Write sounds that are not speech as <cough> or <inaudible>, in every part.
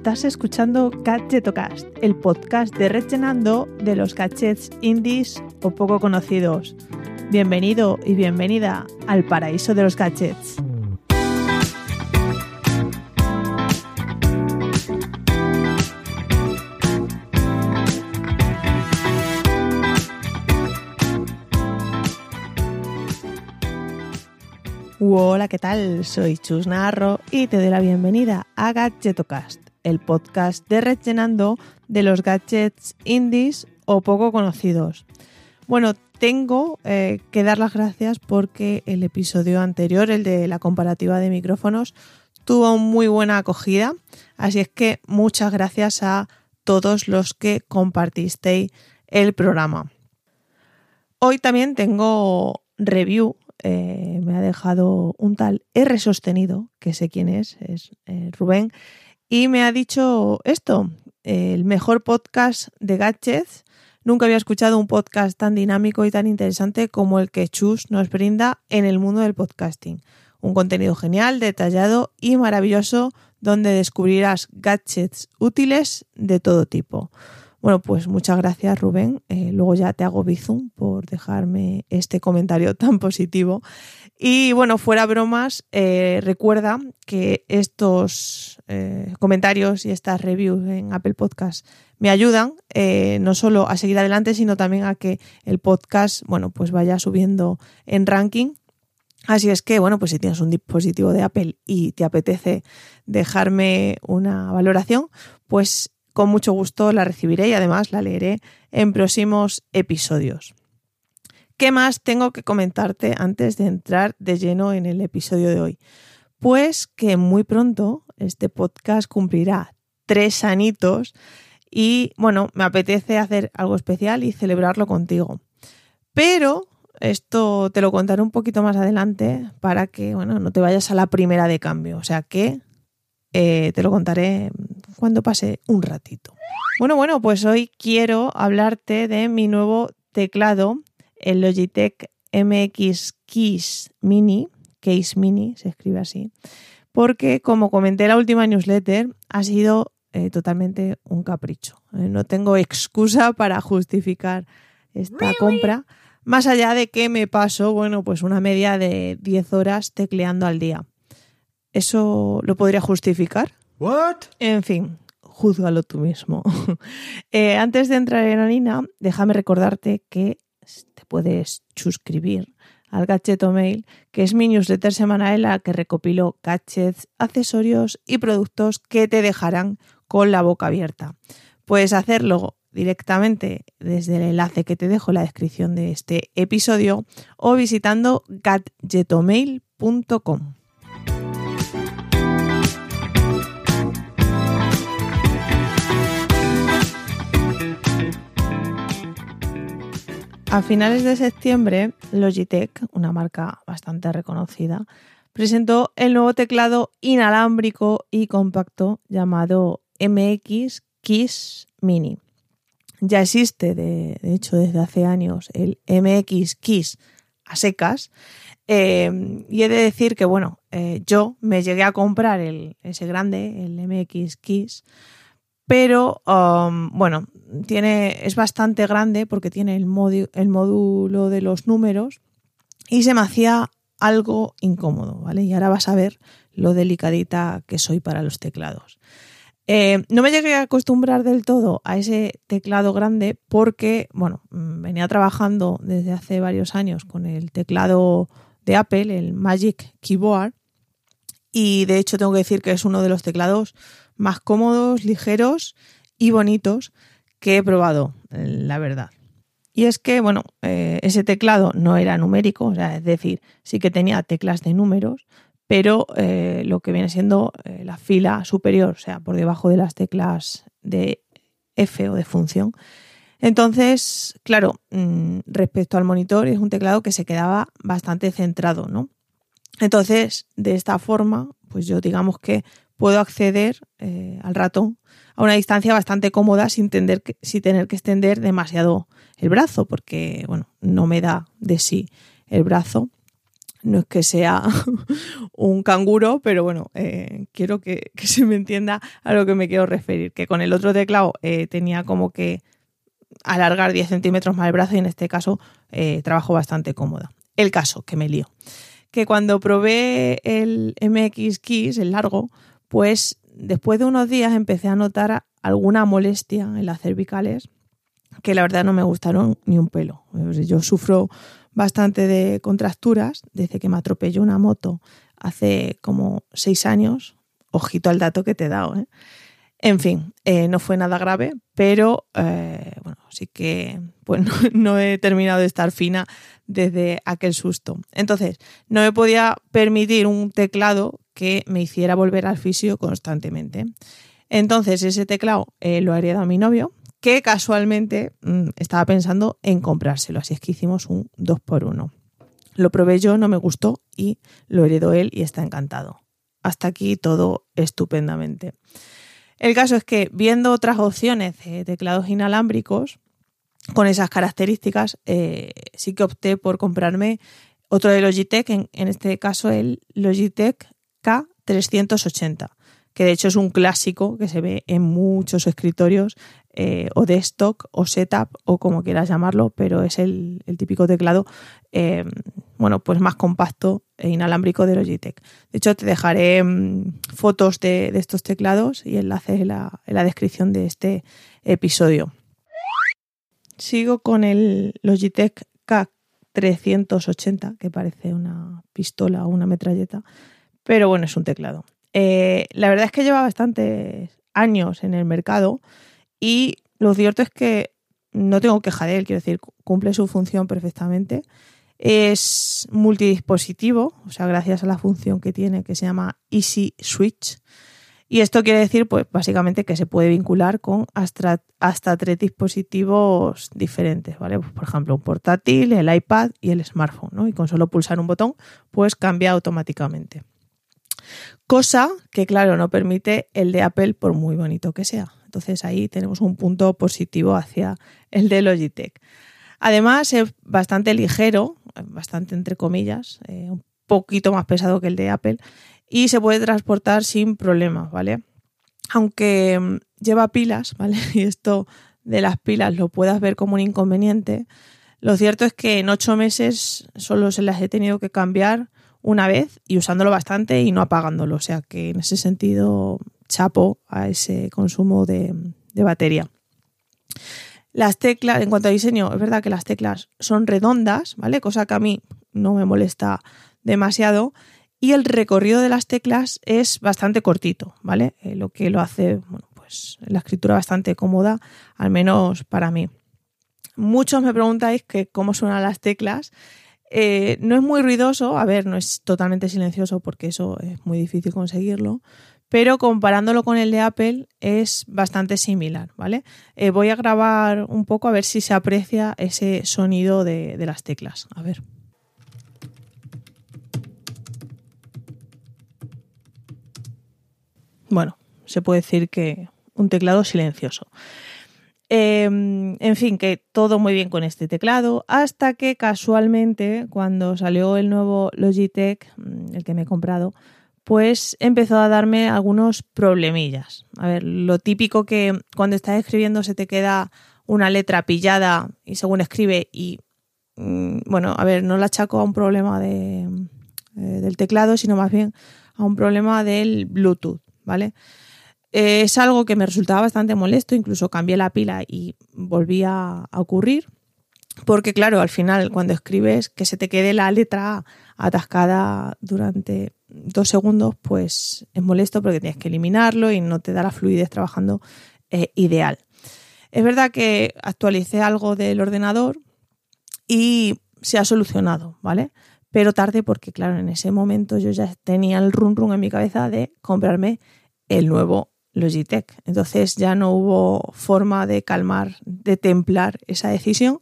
Estás escuchando Gadgetocast, el podcast de Rechenando de los gadgets indies o poco conocidos. Bienvenido y bienvenida al paraíso de los gadgets. Hola, ¿qué tal? Soy Chus Narro y te doy la bienvenida a Gadgetocast, el podcast de rellenando de los gadgets indies o poco conocidos. Bueno, tengo eh, que dar las gracias porque el episodio anterior, el de la comparativa de micrófonos, tuvo muy buena acogida, así es que muchas gracias a todos los que compartisteis el programa. Hoy también tengo review eh, me ha dejado un tal R sostenido, que sé quién es, es eh, Rubén, y me ha dicho esto, el mejor podcast de gadgets. Nunca había escuchado un podcast tan dinámico y tan interesante como el que Chus nos brinda en el mundo del podcasting. Un contenido genial, detallado y maravilloso donde descubrirás gadgets útiles de todo tipo. Bueno, pues muchas gracias Rubén. Eh, luego ya te hago bizum por dejarme este comentario tan positivo. Y bueno, fuera bromas, eh, recuerda que estos eh, comentarios y estas reviews en Apple Podcast me ayudan no solo a seguir adelante, sino también a que el podcast, bueno, pues vaya subiendo en ranking. Así es que, bueno, pues si tienes un dispositivo de Apple y te apetece dejarme una valoración, pues con mucho gusto la recibiré y además la leeré en próximos episodios. ¿Qué más tengo que comentarte antes de entrar de lleno en el episodio de hoy? Pues que muy pronto este podcast cumplirá tres anitos y bueno, me apetece hacer algo especial y celebrarlo contigo. Pero esto te lo contaré un poquito más adelante para que bueno, no te vayas a la primera de cambio. O sea que eh, te lo contaré cuando pase un ratito. Bueno, bueno, pues hoy quiero hablarte de mi nuevo teclado, el Logitech MX Keys Mini, Case Mini, se escribe así, porque como comenté en la última newsletter, ha sido eh, totalmente un capricho. Eh, no tengo excusa para justificar esta compra, más allá de que me paso, bueno, pues una media de 10 horas tecleando al día. ¿Eso lo podría justificar? What? En fin, júzgalo tú mismo. <laughs> Eh, antes de entrar en harina, déjame recordarte que te puedes suscribir al Gadgeto Mail, que es mi newsletter semanal en la que recopilo gadgets, accesorios y productos que te dejarán con la boca abierta. Puedes hacerlo directamente desde el enlace que te dejo en la descripción de este episodio o visitando gadgetomail.com. A finales de septiembre, Logitech, una marca bastante reconocida, presentó el nuevo teclado inalámbrico y compacto llamado MX Keys Mini. Ya existe, de, hecho, desde hace años el MX Keys a secas. Eh, y he de decir que, bueno, eh, yo me llegué a comprar el, ese grande, el MX Keys, pero um, bueno, tiene, es bastante grande porque tiene el, módulo de los números y se me hacía algo incómodo, ¿vale? Y ahora vas a ver lo delicadita que soy para los teclados. Eh, no me llegué a acostumbrar del todo a ese teclado grande porque, bueno, mm, venía trabajando desde hace varios años con el teclado de Apple, el Magic Keyboard, y de hecho tengo que decir que es uno de los teclados más cómodos, ligeros y bonitos que he probado, la verdad. Y es que, bueno, eh, ese teclado no era numérico, o sea, es decir, sí que tenía teclas de números, pero eh, lo que viene siendo eh, la fila superior, o sea, por debajo de las teclas de F o de función. Entonces, claro, mm, respecto al monitor, es un teclado que se quedaba bastante centrado, ¿no? Entonces, de esta forma, pues yo digamos que puedo acceder eh, al ratón a una distancia bastante cómoda sin, tener que, tener que extender demasiado el brazo, porque bueno, no me da de sí el brazo. no es que sea <laughs> un canguro, pero bueno, eh, quiero que, se me entienda a lo que me quiero referir. Que con el otro teclado eh, tenía como que alargar 10 centímetros más el brazo y en este caso trabajo bastante cómoda. El caso, que me lío. Que cuando probé el MX Keys, el largo, pues después de unos días empecé a notar alguna molestia en las cervicales que la verdad no me gustaron ni un pelo. Yo sufro bastante de contracturas desde que me atropelló una moto hace como seis años. Ojito al dato que te he dado. ¿eh? En fin, eh, no fue nada grave, pero eh, bueno, sí que pues, <laughs> no, he terminado de estar fina desde aquel susto. Entonces, no me podía permitir un teclado que me hiciera volver al fisio constantemente. Entonces, ese teclado lo ha heredado a mi novio, que casualmente mm, estaba pensando en comprárselo, así es que hicimos un 2 por 1 Lo probé yo, no me gustó y lo heredó él y está encantado. Hasta aquí todo estupendamente. El caso es que viendo otras opciones de teclados inalámbricos con esas características, eh, sí que opté por comprarme otro de Logitech, en, en este caso el Logitech K380 que de hecho es un clásico que se ve en muchos escritorios eh, o desktop o setup o como quieras llamarlo, pero es el, típico teclado eh, bueno, pues más compacto e inalámbrico de Logitech. De hecho, te dejaré mm, fotos de, estos teclados y enlaces en la, en la descripción de este episodio. Sigo con el Logitech K380, que parece una pistola o una metralleta, pero bueno, es un teclado. Eh, la verdad es que lleva bastantes años en el mercado y lo cierto es que no tengo queja de él, quiero decir, cumple su función perfectamente. Es multidispositivo, o sea, gracias a la función que tiene que se llama Easy Switch. Y esto quiere decir, pues, básicamente que se puede vincular con hasta, tres dispositivos diferentes, ¿vale? Pues, por ejemplo, un portátil, el iPad y el smartphone, ¿no? Y con solo pulsar un botón, pues cambia automáticamente. Cosa que, claro, no permite el de Apple por muy bonito que sea. Entonces ahí tenemos un punto positivo hacia el de Logitech. Además es bastante ligero, bastante entre comillas, eh, un poquito más pesado que el de Apple y se puede transportar sin problemas, ¿vale? Aunque mm, lleva pilas, <laughs> ¿vale? Y esto de las pilas lo puedas ver como un inconveniente. Lo cierto es que en ocho meses solo se las he tenido que cambiar una vez y usándolo bastante y no apagándolo. O sea que en ese sentido chapo a ese consumo de, batería. Las teclas, en cuanto a diseño, es verdad que las teclas son redondas, ¿vale? Cosa que a mí no me molesta demasiado. Y el recorrido de las teclas es bastante cortito, ¿vale? Eh, lo que lo hace, bueno, pues la escritura bastante cómoda, al menos para mí. Muchos me preguntáis que cómo suenan las teclas eh, no es muy ruidoso, a ver, no es totalmente silencioso porque eso es muy difícil conseguirlo, pero comparándolo con el de Apple es bastante similar, ¿vale? Eh, voy a grabar un poco a ver si se aprecia ese sonido de, de las teclas. A ver. Bueno, se puede decir que un teclado silencioso. Em, en fin, que todo muy bien con este teclado, hasta que casualmente cuando salió el nuevo Logitech, mm, el que me he comprado, pues empezó a darme algunos problemillas. A ver, lo típico que cuando estás escribiendo se te queda una letra pillada y según escribe y mm, bueno, a ver, no la achaco a un problema de, eh, del teclado, sino más bien a un problema del Bluetooth, ¿vale? Es algo que me resultaba bastante molesto, incluso cambié la pila y volvía a ocurrir. Porque claro, al final cuando escribes que se te quede la letra atascada durante dos segundos, pues es molesto porque tienes que eliminarlo y no te da la fluidez trabajando eh, ideal. Es verdad que actualicé algo del ordenador y se ha solucionado, ¿vale? Pero tarde porque, claro, en ese momento yo ya tenía el run run en mi cabeza de comprarme el nuevo Logitech. Entonces ya no hubo forma de calmar, de templar esa decisión.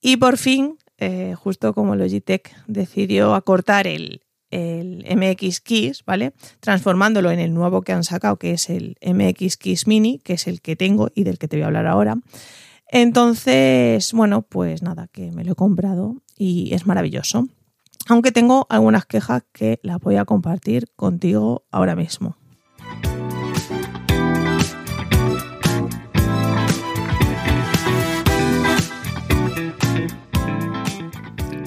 Y por fin, eh, justo como Logitech decidió acortar el, el MX Keys, ¿vale? Transformándolo en el nuevo que han sacado, que es el MX Keys Mini, que es el que tengo y del que te voy a hablar ahora. Entonces, bueno, pues nada, que me lo he comprado y es maravilloso. aunque tengo algunas quejas que las voy a compartir contigo ahora mismo.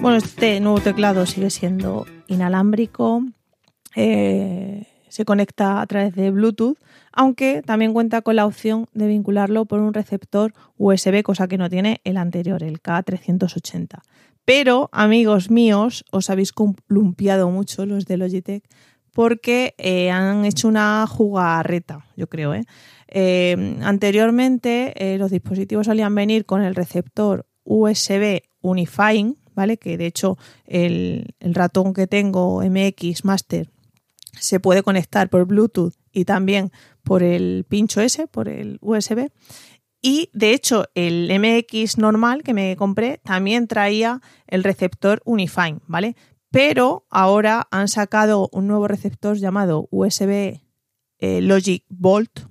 Bueno, este nuevo teclado sigue siendo inalámbrico, eh, se conecta a través de Bluetooth, aunque también cuenta con la opción de vincularlo por un receptor USB, cosa que no tiene el anterior, el K380. Pero, amigos míos, os habéis columpiado mucho los de Logitech porque eh, han hecho una jugarreta, yo creo. ¿eh? anteriormente, los dispositivos solían venir con el receptor USB Unifying, ¿vale? Que de hecho el, ratón que tengo MX Master se puede conectar por Bluetooth y también por el pincho S, por el USB. Y de hecho, el MX normal que me compré también traía el receptor Unifine, ¿vale? Pero ahora han sacado un nuevo receptor llamado USB eh, Logic Volt,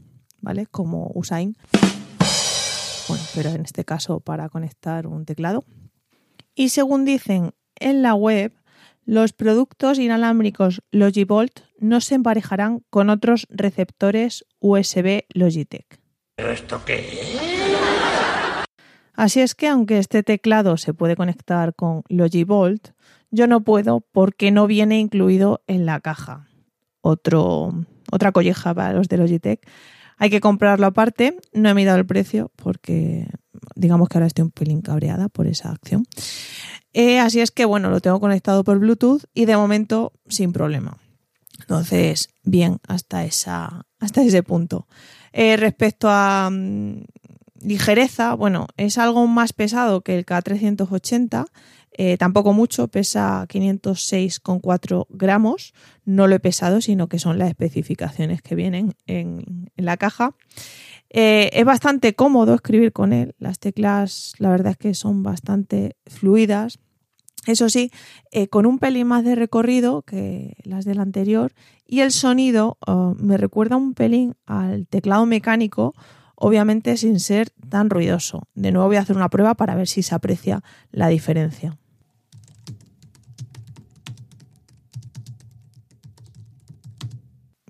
¿vale? Como Usain. Bueno, pero en este caso para conectar un teclado. Y según dicen en la web, los productos inalámbricos Logivolt no se emparejarán con otros receptores USB Logitech. ¿Pero esto qué Así es que aunque este teclado se puede conectar con Logivolt, yo no puedo porque no viene incluido en la caja. Otro, otra colleja para los de Logitech. Hay que comprarlo aparte. No he mirado el precio porque digamos que ahora estoy un pelín cabreada por esa acción. Eh, así es que, bueno, lo tengo conectado por Bluetooth y de momento sin problema. Entonces, bien, hasta, esa, hasta ese punto. Eh, respecto a mm, ligereza, bueno, es algo más pesado que el K380. Eh, tampoco mucho, pesa 506,4 gramos. No lo he pesado, sino que son las especificaciones que vienen en, en la caja. Eh, es bastante cómodo escribir con él. Las teclas, la verdad es que son bastante fluidas. Eso sí, eh, con un pelín más de recorrido que las del anterior. Y el sonido oh, me recuerda un pelín al teclado mecánico, obviamente sin ser tan ruidoso. De nuevo voy a hacer una prueba para ver si se aprecia la diferencia.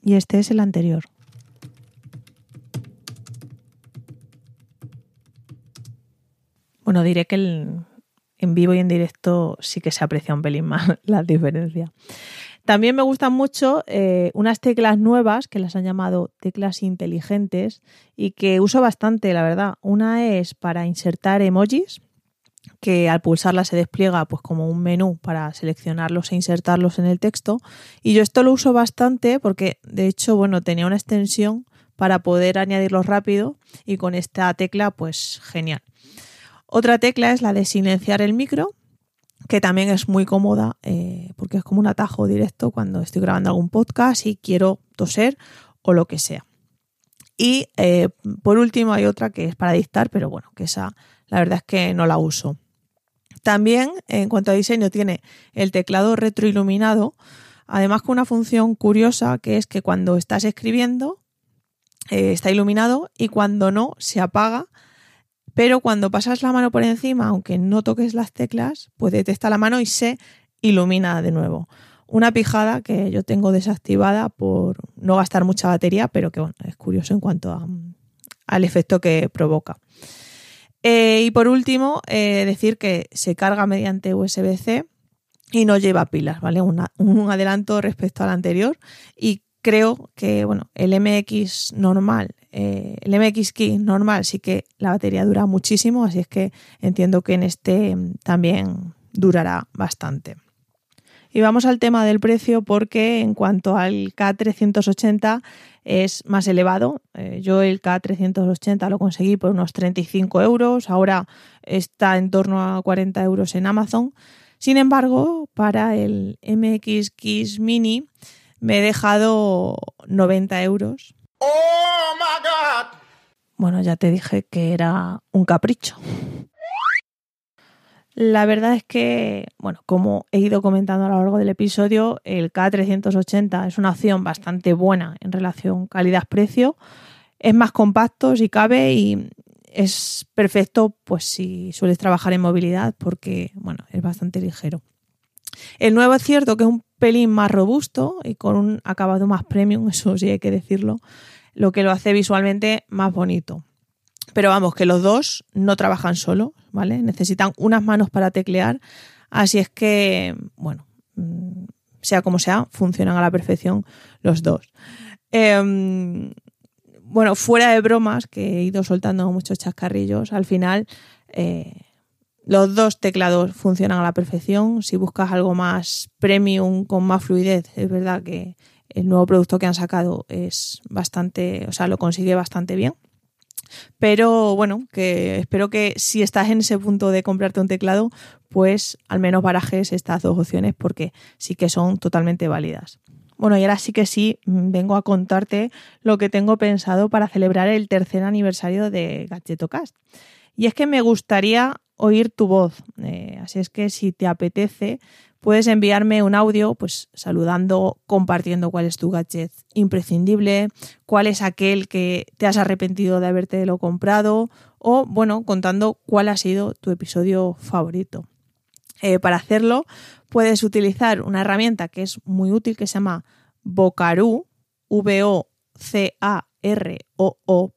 Y este es el anterior. Bueno, diré que en vivo y en directo sí que se aprecia un pelín más <laughs> la diferencia. También me gustan mucho eh, unas teclas nuevas que las han llamado teclas inteligentes y que uso bastante, la verdad. Una es para insertar emojis, que al pulsarla se despliega pues como un menú para seleccionarlos e insertarlos en el texto. Y yo esto lo uso bastante porque de hecho, bueno, tenía una extensión para poder añadirlos rápido y con esta tecla pues genial. Otra tecla es la de silenciar el micro, que también es muy cómoda eh, porque es como un atajo directo cuando estoy grabando algún podcast y quiero toser o lo que sea. Y eh, por último hay otra que es para dictar, pero bueno, que esa la verdad es que no la uso. También en cuanto a diseño tiene el teclado retroiluminado, además con una función curiosa que es que cuando estás escribiendo eh, está iluminado y cuando no se apaga pero cuando pasas la mano por encima, aunque no toques las teclas, pues detecta la mano y se ilumina de nuevo. Una pijada que yo tengo desactivada por no gastar mucha batería, pero que es curioso en cuanto al efecto que provoca. Eh, y por último, eh, decir que se carga mediante USB-C y no lleva pilas, ¿vale? un adelanto respecto al anterior. Y creo que, bueno, el MX normal eh, el MX Key normal sí que la batería dura muchísimo, así es que entiendo que en este también durará bastante. Y vamos al tema del precio porque en cuanto al K380 es más elevado. Eh, yo el K380 lo conseguí por unos 35 euros, ahora está en torno a 40 euros en Amazon. Sin embargo, para el MX Keys Mini me he dejado 90 euros ¡Oh, my God! Bueno, ya te dije que era un capricho. La verdad es que, bueno, como he ido comentando a lo largo del episodio, el K380 es una opción bastante buena en relación calidad-precio. Es más compacto si cabe y es perfecto pues si sueles trabajar en movilidad porque, bueno, es bastante ligero. El nuevo es cierto que es un pelín más robusto y con un acabado más premium, <laughs> eso sí hay que decirlo, lo que lo hace visualmente más bonito. Pero vamos, que los dos no trabajan solo, ¿vale? Necesitan unas manos para teclear, así es que, bueno, mm, sea como sea, funcionan a la perfección los dos. Em, bueno, fuera de bromas, que he ido soltando muchos chascarrillos, al final eh, los dos teclados funcionan a la perfección. Si buscas algo más premium, con más fluidez, es verdad que el nuevo producto que han sacado es bastante, o sea, lo consigue bastante bien. Pero bueno, que espero que si estás en ese punto de comprarte un teclado, pues al menos barajes estas dos opciones porque sí que son totalmente válidas. Bueno, y ahora sí que sí, vengo a contarte lo que tengo pensado para celebrar el tercer aniversario de Gadgetocast. Y es que me gustaría oír tu voz. Eh, así es que si te apetece, puedes enviarme un audio, pues saludando, compartiendo cuál es tu gadget imprescindible, cuál es aquel que te has arrepentido de haberte lo comprado, o bueno, contando cuál ha sido tu episodio favorito. Eh, para hacerlo, puedes utilizar una herramienta que es muy útil que se llama Vocaroo, v o c a r o -O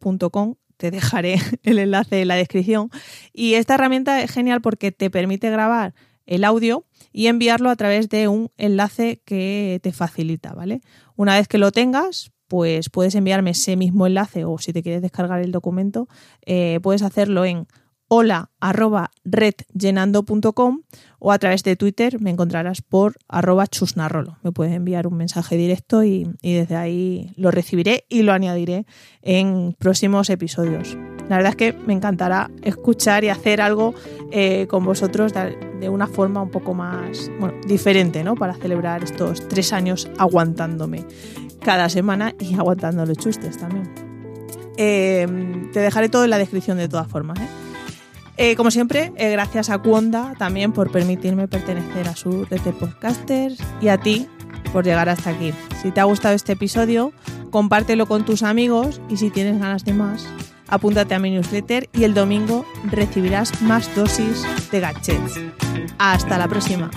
te dejaré <laughs> el enlace en la descripción. Y esta herramienta es genial porque te permite grabar el audio y enviarlo a través de un enlace que te facilita, ¿vale? Una vez que lo tengas, pues puedes enviarme ese mismo enlace o si te quieres descargar el documento, eh, puedes hacerlo en hola arroba redllenando.com o a través de Twitter me encontrarás por arroba chusnarrolo. Me puedes enviar un mensaje directo y, desde ahí lo recibiré y lo añadiré en próximos episodios. La verdad es que me encantará escuchar y hacer algo eh, con vosotros de, una forma un poco más diferente, ¿no? Para celebrar estos tres años aguantándome cada semana y aguantando los chustes también. Eh, te dejaré todo en la descripción de todas formas. ¿eh? Eh, como siempre, eh, gracias a Cuonda también por permitirme pertenecer a su red podcasters y a ti por llegar hasta aquí. Si te ha gustado este episodio, compártelo con tus amigos y si tienes ganas de más, apúntate a mi newsletter y el domingo recibirás más dosis de gadgets. Hasta la próxima.